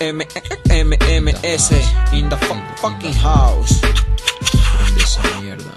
M M S in the fucking house. Esa mierda.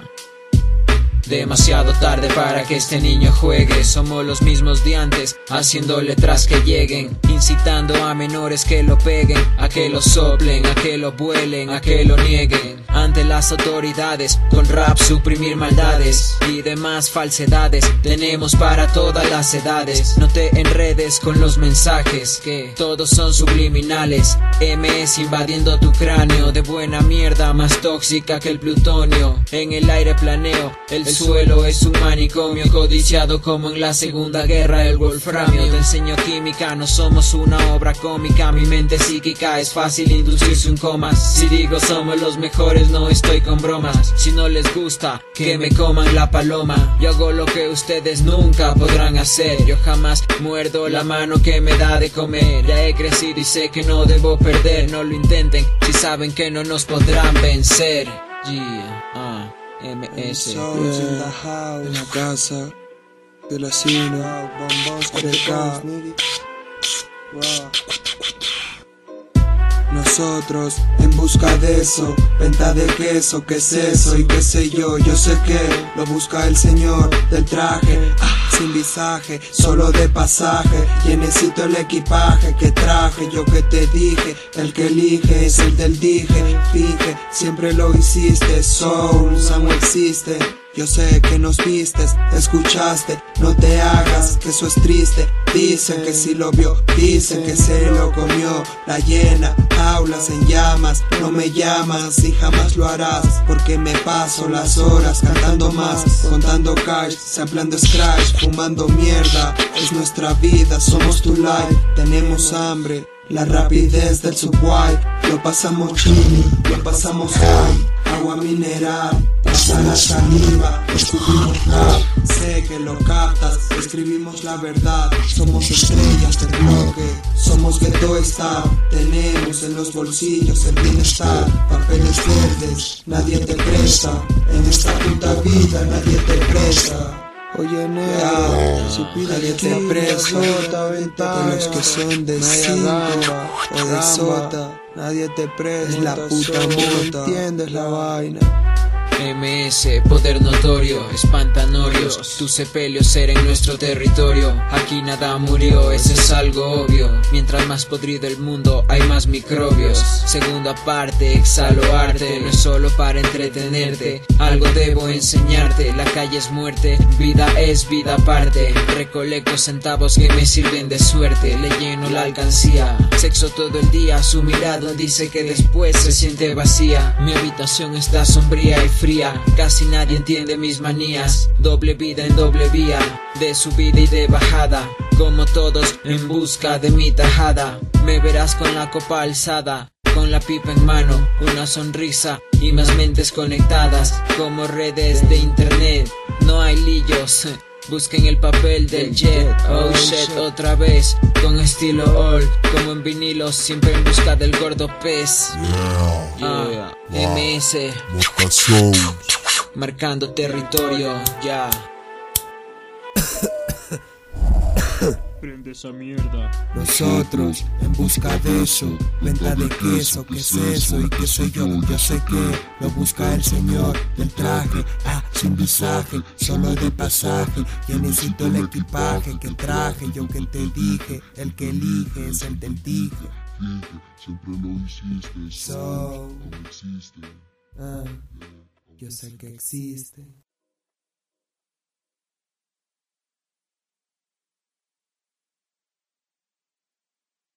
Demasiado tarde para que este niño juegue. Somos los mismos de antes, haciendo letras que lleguen, incitando a menores que lo peguen, a que lo soplen, a que lo vuelen, a que lo nieguen. Ante las autoridades, con rap suprimir maldades y demás falsedades. Tenemos para todas las edades. No te enredes con los mensajes, que todos son subliminales. MS invadiendo tu cráneo, de buena mierda, más tóxica que el plutonio. En el aire planeo, el suelo es un manicomio codiciado como en la segunda guerra el wolframio Te enseño química, no somos una obra cómica Mi mente psíquica es fácil inducirse un coma Si digo somos los mejores no estoy con bromas. Si no les gusta, que me coman la paloma. Yo hago lo que ustedes nunca podrán hacer. Yo jamás muerdo la mano que me da de comer. Ya he crecido y sé que no debo perder. No lo intenten si saben que no nos podrán vencer. Yeah, ah. MS. en la casa de la cina, Nosotros en busca de eso, venta de queso, qué es eso y qué sé yo, yo sé que lo busca el señor del traje, ah, sin visaje, solo de pasaje, y necesito el equipaje que traje, yo que te dije, el que elige es el del dije, fije, siempre lo hiciste, soul, no existe. Yo sé que nos vistes, escuchaste, no te hagas, que eso es triste. Dicen que si lo vio, dicen que se lo comió. La llena, aulas en llamas, no me llamas y jamás lo harás. Porque me paso las horas cantando más, contando cash, samplando scratch, fumando mierda. Es nuestra vida, somos tu life, tenemos hambre. La rapidez del subway, lo pasamos chini, lo pasamos high, agua mineral, pasa la saliva, escupimos rap, sé que lo captas, escribimos la verdad, somos estrellas del bloque, somos ghetto star, tenemos en los bolsillos el bienestar, papeles verdes, nadie te presta, en esta puta vida nadie te presta. Oye, negro, si nadie te preso, de los que son de cinco o de sota, nadie te presta, es la puta mota, entiendes la vaina. MS, poder notorio, espantanorios, tu sepelio será en nuestro territorio. Aquí nada murió, eso es algo obvio. Mientras más podrido el mundo, hay más microbios. Segunda parte, exhalo arte, no es solo para entretenerte. Algo debo enseñarte, la calle es muerte, vida es vida aparte. Recolecto centavos que me sirven de suerte, le lleno la alcancía. Sexo todo el día, su mirada dice que después se siente vacía. Mi habitación está sombría y fría Casi nadie entiende mis manías. Doble vida en doble vía, de subida y de bajada. Como todos en busca de mi tajada. Me verás con la copa alzada. Con la pipa en mano, una sonrisa y más mentes conectadas como redes de internet. No hay lillos, Busquen el papel del jet, oh shit, otra vez, con estilo all, como en vinilo, siempre en busca del gordo pez. Ah, MS, marcando territorio, ya. Esa mierda. Nosotros en busca de eso, venta de queso, ¿qué es eso? Y qué soy yo, yo sé que lo busca el señor del traje, ah, sin visaje, solo de pasaje. Yo necesito el equipaje que traje, yo que te dije, el que elige es el del dije. Siempre lo hiciste, So, no existe. ah, yo sé que existe.